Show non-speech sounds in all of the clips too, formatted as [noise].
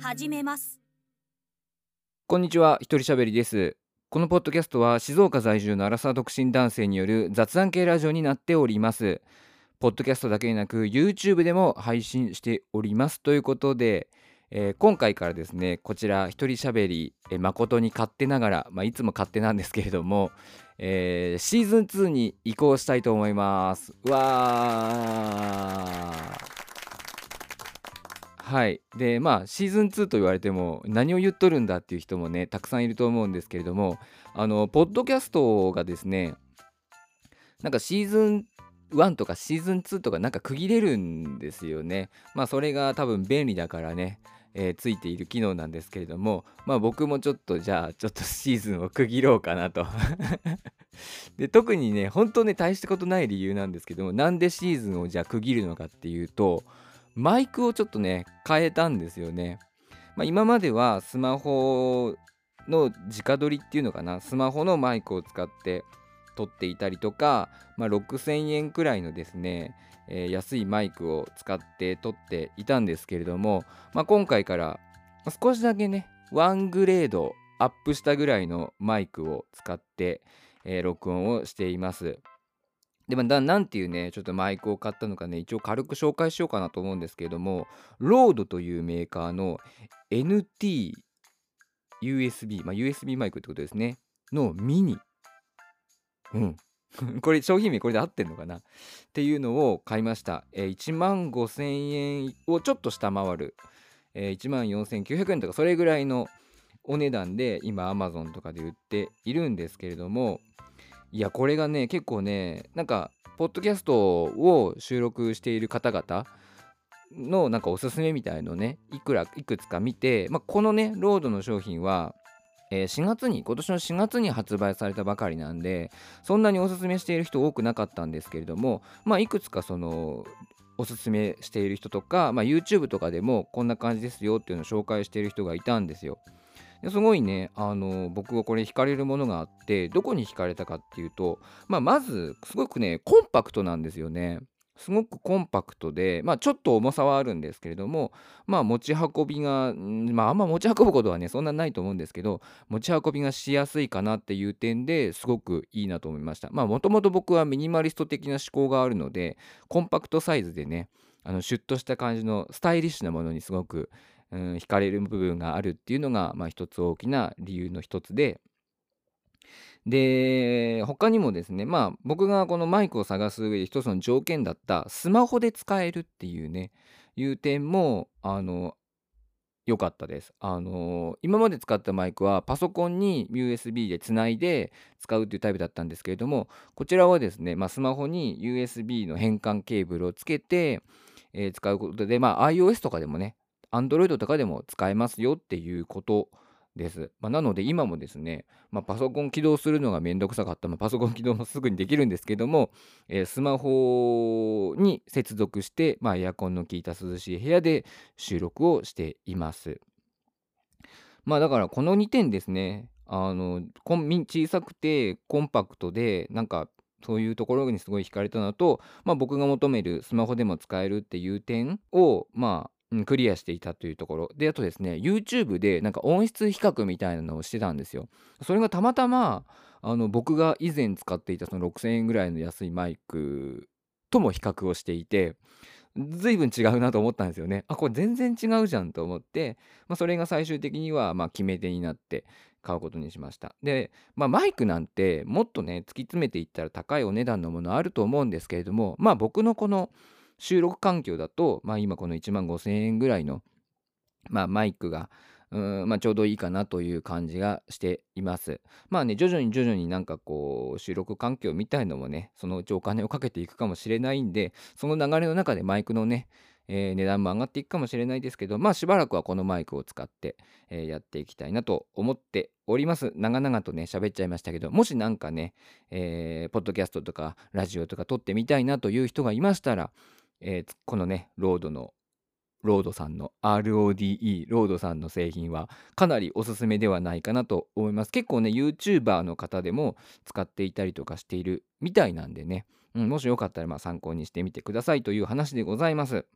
始めますこんにちは、一人喋りです。このポッドキャストは静岡在住のアラサー独身男性による雑談系ラジオになっております。ポッドキャストだけでなく YouTube でも配信しております。ということで、えー今回からですね、こちら一人喋り、えー誠に勝手ながら、まあ、いつも勝手なんですけれども、えーシーズン2に移行したいと思います。わー。はい、でまあシーズン2と言われても何を言っとるんだっていう人もねたくさんいると思うんですけれどもあのポッドキャストがですねなんかシーズン1とかシーズン2とかなんか区切れるんですよね。まあそれが多分便利だからね、えーついている機能なんですけれどもまあ僕もちょっとじゃあちょっと [laughs] シーズンを区切ろうかなと。[laughs] で特にね本当ね大したことない理由なんですけどもなんでシーズンをじゃあ区切るのかっていうとマイクをちょっとね変えたんですよね。まあ、今まではスマホの直撮りっていうのかなスマホのマイクを使って撮っていたりとか、まあ、6000円くらいのですね、えー安いマイクを使って撮っていたんですけれども、まあ、今回から少しだけねワングレードアップしたぐらいのマイクを使って、えー録音をしています。でまあ、なんていうねちょっとマイクを買ったのかね一応軽く紹介しようかなと思うんですけれどもロードというメーカーの NT-USB、まあ、USB マイクってことですねのミニ。うん。[laughs] これ商品名これで合ってるのかな？っていうのを買いました、えー1万5000円をちょっと下回る、えー1万4900円とかそれぐらいのお値段で今 Amazon とかで売っているんですけれどもいやこれがね結構ねなんかポッドキャストを収録している方々のなんかおすすめみたいのねいくらいくつか見て、まあ、このねロードの商品は、えー4月に今年の4月に発売されたばかりなんでそんなにおすすめしている人多くなかったんですけれどもまあいくつかそのおすすめしている人とか、まあ、YouTube とかでもこんな感じですよっていうのを紹介している人がいたんですよ。ですごいねあの僕はこれ惹かれるものがあってどこに惹かれたかっていうと、まあ、まずすごくねコンパクトなんですよね。すごくコンパクトで、まあ、ちょっと重さはあるんですけれども、まあ、持ち運びが、まあ、あんま持ち運ぶことはねそんなないと思うんですけど持ち運びがしやすいかなっていう点ですごくいいなと思いました。まあもともと僕はミニマリスト的な思考があるのでコンパクトサイズでねあのシュッとした感じのスタイリッシュなものにすごく、うん、惹かれる部分があるっていうのが、まあ、一つ大きな理由の一つでで他にもですねまあ僕がこのマイクを探す上で一つの条件だったスマホで使えるっていうねいう点もあの良かったです。あの今まで使ったマイクはパソコンに USB でつないで使うっていうタイプだったんですけれどもこちらはですね、まあ、スマホに USB の変換ケーブルをつけて、えー使うことで、まあ、iOS とかでもね Android とかでも使えますよっていうことです。まあ、なので今もですね、まあ、パソコン起動するのがめんどくさかった、まあ、パソコン起動もすぐにできるんですけども、えースマホに接続して、ま、エアコンの効いた涼しい部屋で収録をしています。まあだからこの2点ですねあの小さくてコンパクトでなんかそういうところにすごい惹かれたのと、まあ、僕が求めるスマホでも使えるっていう点をまあクリアしていたというところであとですね YouTube でなんか音質比較みたいなのをしてたんですよ。それがたまたまあの僕が以前使っていたその6000円ぐらいの安いマイクとも比較をしていて随分違うなと思ったんですよね。あこれ全然違うじゃんと思って、まあ、それが最終的にはま決め手になって買うことにしました。で、まあ、マイクなんてもっとね突き詰めていったら高いお値段のものあると思うんですけれどもまあ僕のこの収録環境だと、まあ、今この1万5,000円ぐらいの、まあ、マイクがまあ、ちょうどいいかなという感じがしています。まあね徐々に徐々になんかこう収録環境みたいのもねそのうちお金をかけていくかもしれないんでその流れの中でマイクのね、えー値段も上がっていくかもしれないですけどまあしばらくはこのマイクを使って、えーやっていきたいなと思っております長々とね喋っちゃいましたけどもしなんかね、えーポッドキャストとかラジオとか撮ってみたいなという人がいましたら、えーこのねロードのロードさんの RODE ロードさんの製品はかなりおすすめではないかなと思います。結構ね YouTuber の方でも使っていたりとかしているみたいなんでね、うん、もしよかったらま参考にしてみてくださいという話でございます。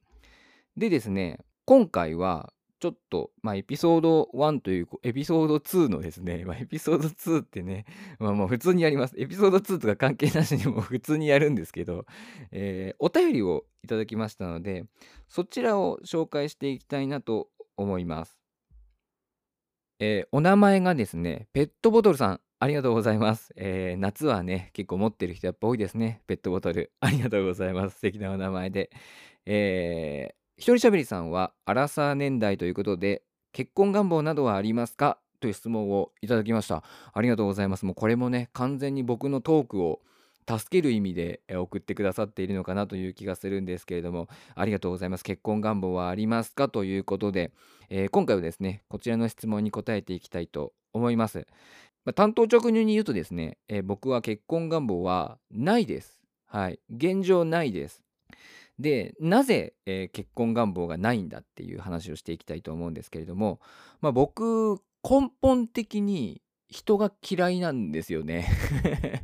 でですね今回はちょっと、まあ、エピソード1というエピソード2のですね、[laughs] まあ、エピソード2ってね、まあ、もう普通にやります。エピソード2とか関係なしにも [laughs] 普通にやるんですけど、えー、お便りをいただきましたので、そちらを紹介していきたいなと思います。えー、お名前がですね、ペットボトルさん、ありがとうございます。えー、夏はね、結構持ってる人やっぱ多いですね。ペットボトル。ありがとうございます。素敵なお名前で。えー、一人しゃべりさんは、アラサー年代ということで、結婚願望などはありますか？という質問をいただきました。ありがとうございます。もうこれもね、完全に僕のトークを助ける意味で送ってくださっているのかな？という気がするんですけれども、ありがとうございます。結婚願望はありますか？ということで、えー、今回はですね、こちらの質問に答えていきたいと思います。まあ、担当直入に言うとですね、えー、僕は結婚願望はないです。はい。現状ないです。でなぜ、えー、結婚願望がないんだっていう話をしていきたいと思うんですけれども、まあ、僕根本的に人が嫌いなんですよね。[laughs]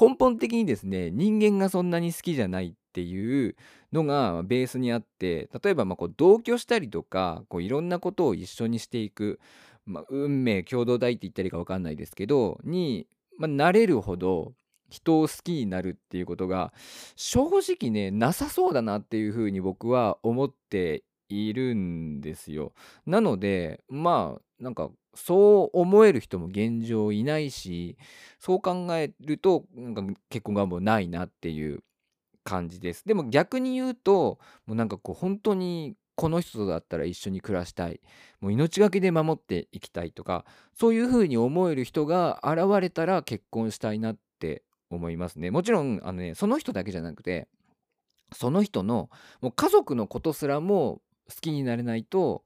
根本的にですね人間がそんなに好きじゃないっていうのがベースにあって例えばまあこう同居したりとかこういろんなことを一緒にしていく、まあ、運命共同体って言ったりか分かんないですけどに、まあ、慣れるほど人を好きになるっていうことが正直ねなさそうだなっていうふうに僕は思っているんですよ。なのでまあなんかそう思える人も現状いないしそう考えるとなんか結婚願望ないなっていう感じです。でも逆に言うともうなんかこう本当にこの人だったら一緒に暮らしたいもう命がけで守っていきたいとかそういうふうに思える人が現れたら結婚したいなって思いますね。もちろんあのねその人だけじゃなくてその人のもう家族のことすらも好きになれないと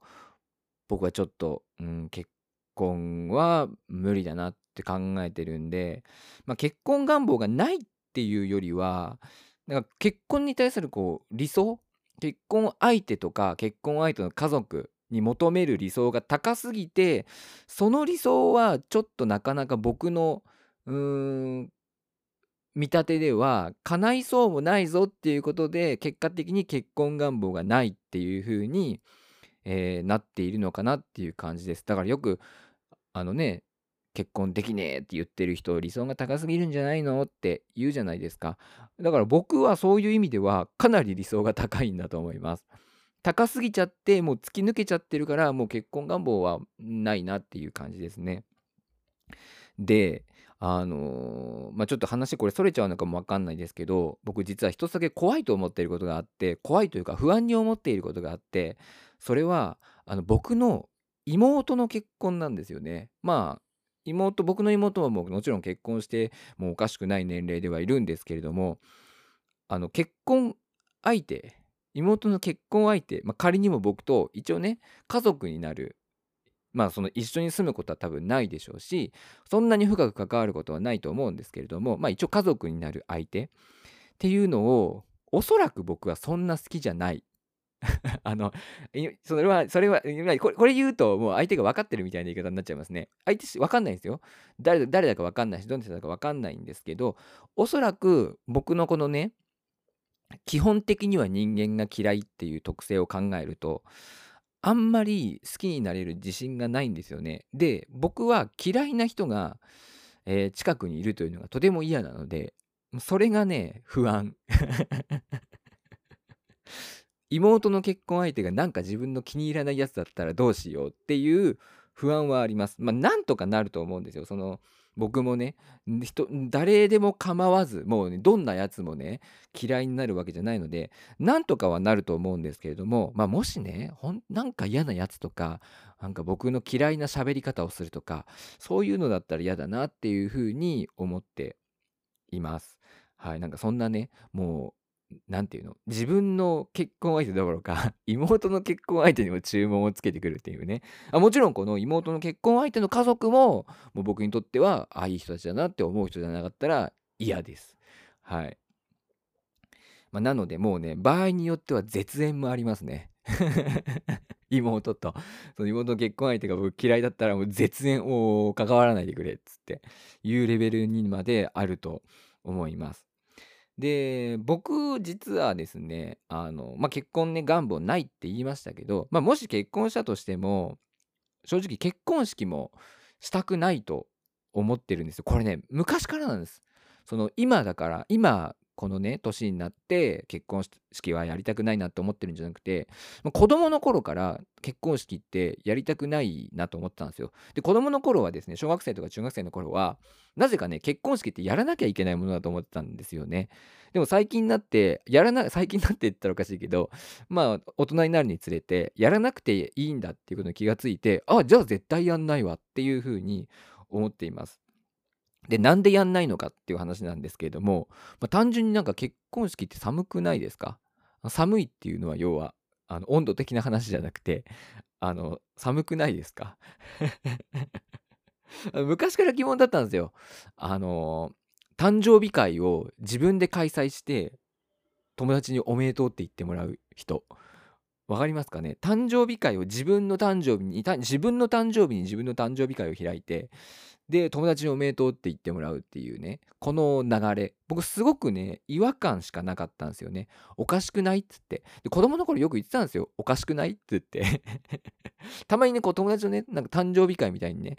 僕はちょっと、うん、結婚は無理だなって考えてるんで、まあ、結婚願望がないっていうよりはなんか結婚に対するこう理想結婚相手とか結婚相手の家族に求める理想が高すぎてその理想はちょっとなかなか僕のうーん見立てでは叶いそうもないぞっていうことで結果的に結婚願望がないっていう風に、えー、なっているのかなっていう感じです。だからよくあのね結婚できねえって言ってる人理想が高すぎるんじゃないのって言うじゃないですか。だから僕はそういう意味ではかなり理想が高いんだと思います。高すぎちゃってもう突き抜けちゃってるからもう結婚願望はないなっていう感じですね。であのー、まあ、ちょっと話これそれちゃうのかも分かんないですけど僕実は一つだけ怖いと思っていることがあって怖いというか不安に思っていることがあってそれはあの僕の妹の結婚なんですよね。まあ妹僕の妹はもうもちろん結婚してもうおかしくない年齢ではいるんですけれどもあの結婚相手妹の結婚相手、まあ、仮にも僕と一応ね家族になるまあその一緒に住むことは多分ないでしょうしそんなに深く関わることはないと思うんですけれどもまあ一応家族になる相手っていうのをおそらく僕はそんな好きじゃない。[laughs] あのそれはそれはこれこれ言うともう相手が分かってるみたいな言い方になっちゃいますね。相手分かんないんですよ。誰誰だか分かんないしどんな人だか分かんないんですけどおそらく僕のこのね基本的には人間が嫌いっていう特性を考えるとあんまり好きになれる自信がないんですよね。で、僕は嫌いな人が、えー、近くにいるというのがとても嫌なので、それがね、不安。[laughs] 妹の結婚相手がなんか自分の気に入らないやつだったらどうしようっていう不安はあります。まあ、なんとかなると思うんですよ。その僕もね人誰でも構わずもう、ね、どんなやつもね嫌いになるわけじゃないのでなんとかはなると思うんですけれども、まあ、もしねほんなんか嫌なやつとかなんか僕の嫌いな喋り方をするとかそういうのだったら嫌だなっていうふうに思っています。はい、なんかそんなねもうなんていうの？自分の結婚相手どころか [laughs] 妹の結婚相手にも注文をつけてくるっていうね。あもちろんこの妹の結婚相手の家族ももう僕にとってはあいい人たちだなって思う人じゃなかったら嫌です。はい、まあ、なのでもうね場合によっては絶縁もありますね。[laughs] 妹と。その妹の結婚相手が僕嫌いだったらもう絶縁を関わらないでくれっつっていうレベルにまであると思います。で、僕実はですね、あの、まあ、結婚ね、願望ないって言いましたけど、ま、もし結婚したとしても、正直結婚式もしたくないと思ってるんですよ。これね、昔からなんです。その今だから、今このね、年になって結婚式はやりたくないなって思ってるんじゃなくて、子供の頃から結婚式ってやりたくないなと思ってたんですよ。で、子供の頃はですね、小学生とか中学生の頃は、なぜかね、結婚式ってやらなきゃいけないものだと思ってたんですよね。でも最近になって、やらな最近になって言ったらおかしいけど、まあ、大人になるにつれて、やらなくていいんだっていうことに気がついて、あ、じゃあ絶対やんないわっていう風に思っています。で、なんでやんないのかっていう話なんですけれども、まあ、単純になんか結婚式って寒くないですか？寒いっていうのは要は、あの、温度的な話じゃなくて、あの、寒くないですか？[laughs] 昔から疑問だったんですよ。あの、誕生日会を自分で開催して、友達におめでとうって言ってもらう人。わかりますかね？誕生日会を自分の誕生日に、自分の誕生日に自分の誕生日会を開いて、で、友達におめでとうって言ってもらうっていうね、この流れ。僕すごくね、違和感しかなかったんですよね。おかしくないっつって。で、子供の頃よく言ってたんですよ。おかしくないって言って [laughs] たまにね、こう友達のね、なんか誕生日会みたいにね、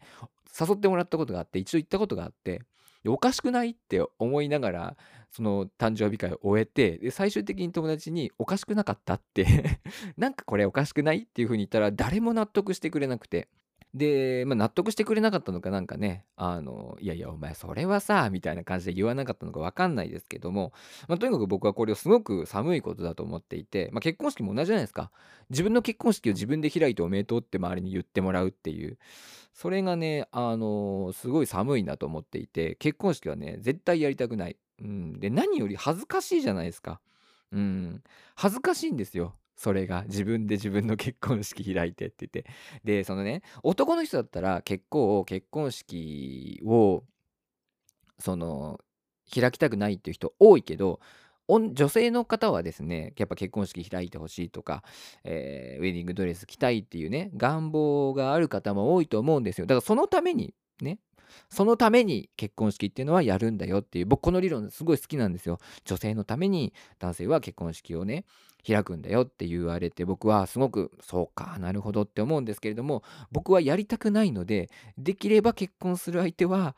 誘ってもらったことがあって、一応行ったことがあって、おかしくないって思いながら、その誕生日会を終えて、で、最終的に友達におかしくなかったって [laughs] なんかこれおかしくないっていう風に言ったら、誰も納得してくれなくて。で、まあ、納得してくれなかったのかなんかね、あの、いやいや、お前それはさ、みたいな感じで言わなかったのかわかんないですけども、まあ、とにかく僕はこれをすごく寒いことだと思っていて、まあ、結婚式も同じじゃないですか。自分の結婚式を自分で開いておめでとうって周りに言ってもらうっていう、それがね、あの、すごい寒いなと思っていて、結婚式はね、絶対やりたくない。うん。で、何より恥ずかしいじゃないですか。うん。恥ずかしいんですよ。それが自分で自分の結婚式開いてって言って。で、そのね、男の人だったら結構結婚式を、その、開きたくないっていう人多いけど、女性の方はですね、やっぱ結婚式開いてほしいとか、えー、ウェディングドレス着たいっていうね、願望がある方も多いと思うんですよ。だからそのためにね、そのために結婚式っていうのはやるんだよっていう、僕この理論すごい好きなんですよ。女性のために男性は結婚式をね、開くんだよって言われて、僕はすごく、そうか、なるほどって思うんですけれども、僕はやりたくないので、できれば結婚する相手は、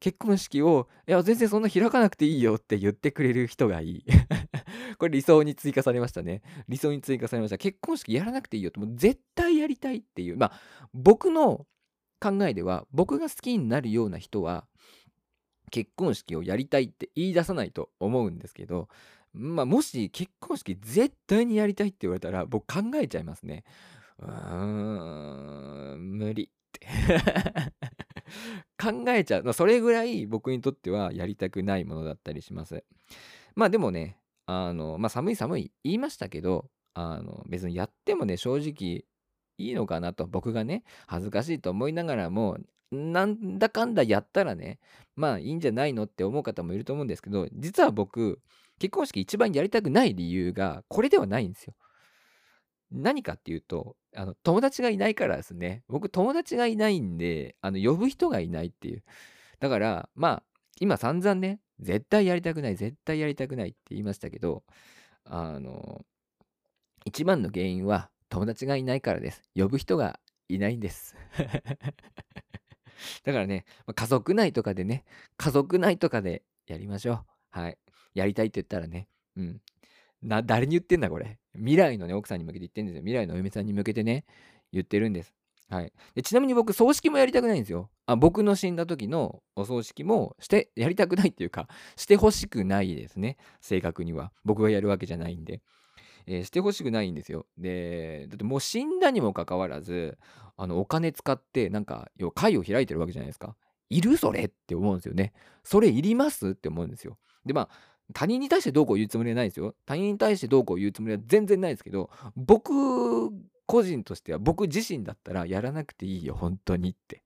結婚式を、いや、全然そんな開かなくていいよって言ってくれる人がいい。[laughs] これ理想に追加されましたね。理想に追加されました。結婚式やらなくていいよって、もう絶対やりたいっていう、まあ、僕の考えでは僕が好きになるような人は結婚式をやりたいって言い出さないと思うんですけど、まあ、もし結婚式絶対にやりたいって言われたら僕考えちゃいますね。うーん、無理って。[laughs] 考えちゃう。それぐらい僕にとってはやりたくないものだったりします。まあでもね、あの、まあ寒い寒い言いましたけど、あの、別にやってもね、正直いいのかなと、僕がね、恥ずかしいと思いながらも、なんだかんだやったらね、まあいいんじゃないのって思う方もいると思うんですけど、実は僕、結婚式一番やりたくない理由が、これではないんですよ。何かっていうと、あの、友達がいないからですね。僕、友達がいないんで、あの、呼ぶ人がいないっていう。だから、まあ、今散々ね、絶対やりたくない、絶対やりたくないって言いましたけど、あの、一番の原因は、友達がいないからです。呼ぶ人がいないんです。[laughs] だからね、家族内とかでね、家族内とかでやりましょう。はい。やりたいって言ったらね、うん。な、誰に言ってんだこれ。未来のね、奥さんに向けて言ってんですよ。未来のお嫁さんに向けてね、言ってるんです。はい。でちなみに僕、葬式もやりたくないんですよ。あ僕の死んだ時のお葬式もして、やりたくないっていうか、してほしくないですね。正確には。僕がやるわけじゃないんで。えー、してほしくないんですよ。で、だってもう死んだにもかかわらず、あの、お金使って、なんか、要は会を開いてるわけじゃないですか。いるそれって思うんですよね。それいりますって思うんですよ。で、まあ、他人に対してどうこう言うつもりはないですよ。他人に対してどうこう言うつもりは全然ないですけど、僕個人としては僕自身だったらやらなくていいよ、本当にって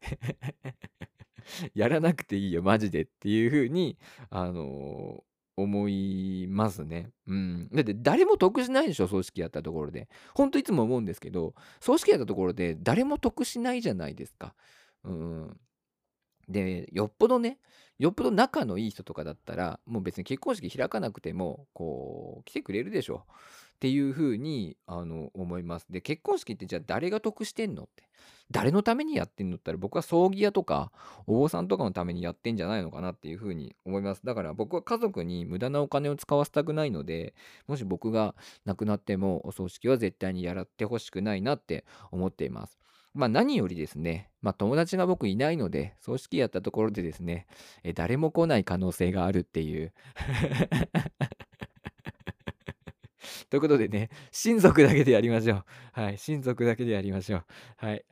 [laughs] やらなくていいよ、マジでっていう風に、あのー思いますね。うん。だって誰も得しないでしょ、葬式やったところで。ほんといつも思うんですけど、葬式やったところで誰も得しないじゃないですか。うん。で、よっぽどね、よっぽど仲のいい人とかだったらもう別に結婚式開かなくてもこう来てくれるでしょっていうふうにあの思います。で結婚式ってじゃあ誰が得してんのって誰のためにやってんのったら僕は葬儀屋とかお坊さんとかのためにやってんじゃないのかなっていうふうに思います。だから僕は家族に無駄なお金を使わせたくないのでもし僕が亡くなってもお葬式は絶対にやらってほしくないなって思っています。まあ何よりですね、まあ友達が僕いないので、葬式やったところでですね、え誰も来ない可能性があるっていうということでね、親族だけでやりましょう。はい、親族だけでやりましょう。はい。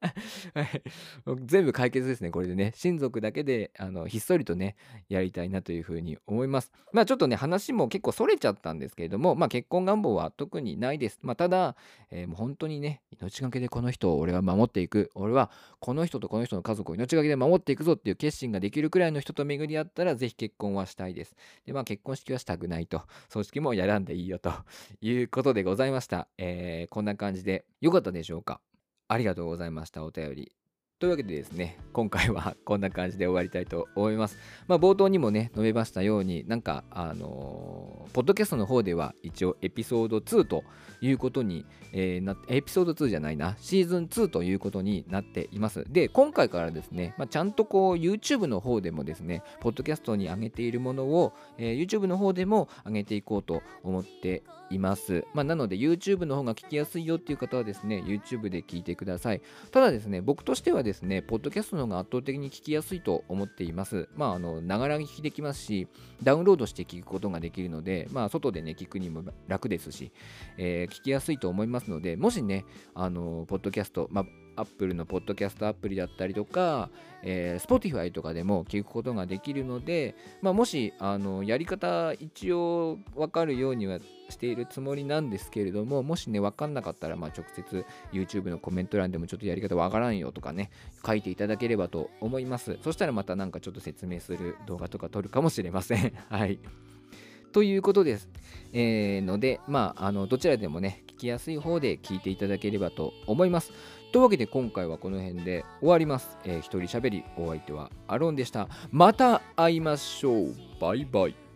[laughs] はい、[laughs] 全部解決ですね、これでね。親族だけで、あの、ひっそりとね、やりたいなというふうに思います。まあちょっとね、話も結構それちゃったんですけれども、まあ結婚願望は特にないです。まあただ、えー、もう本当にね、命がけでこの人を俺は守っていく。俺はこの人とこの人の家族を命がけで守っていくぞっていう決心ができるくらいの人と巡り合ったら、ぜひ結婚はしたいです。で、まあ結婚式はしたくないと。葬式もやらんでいいよということでございました。えー、こんな感じで良かったでしょうか？ありがとうございました。お便り。というわけでですね、今回は [laughs] こんな感じで終わりたいと思います。まあ、冒頭にもね、述べましたように、なんか、あのー、ポッドキャストの方では一応エピソード2ということに、えー、なエピソード2じゃないな、シーズン2ということになっています。で、今回からですね、まあ、ちゃんとこう、YouTube の方でもですね、ポッドキャストに上げているものを、えー、YouTube の方でも上げていこうと思っています。まあ、なので、YouTube の方が聞きやすいよっていう方はですね、YouTube で聞いてください。ただですね、僕としてはですねですね、ポッドキャストの方が圧倒的に聞きやすいと思っています。まあ、あの、ながら聞きできますし、ダウンロードして聞くことができるので、まあ、外でね、聞くにも楽ですし、えー、聞きやすいと思いますので、もしね、あの、ポッドキャスト、まあ、Apple のポッドキャストアプリだったりとか、えー、Spotify とかでも聞くことができるので、まあ、もしあのやり方一応分かるようにはしているつもりなんですけれどももしね分かんなかったら、まあ、直接 YouTube のコメント欄でもちょっとやり方分からんよとかね書いていただければと思いますそしたらまたなんかちょっと説明する動画とか撮るかもしれません [laughs] はいということです。えー、ので、まあ、あの、どちらでもね、聞きやすい方で聞いていただければと思います。というわけで今回はこの辺で終わります。えー、一人喋りお相手はアロンでした。また会いましょう。バイバイ。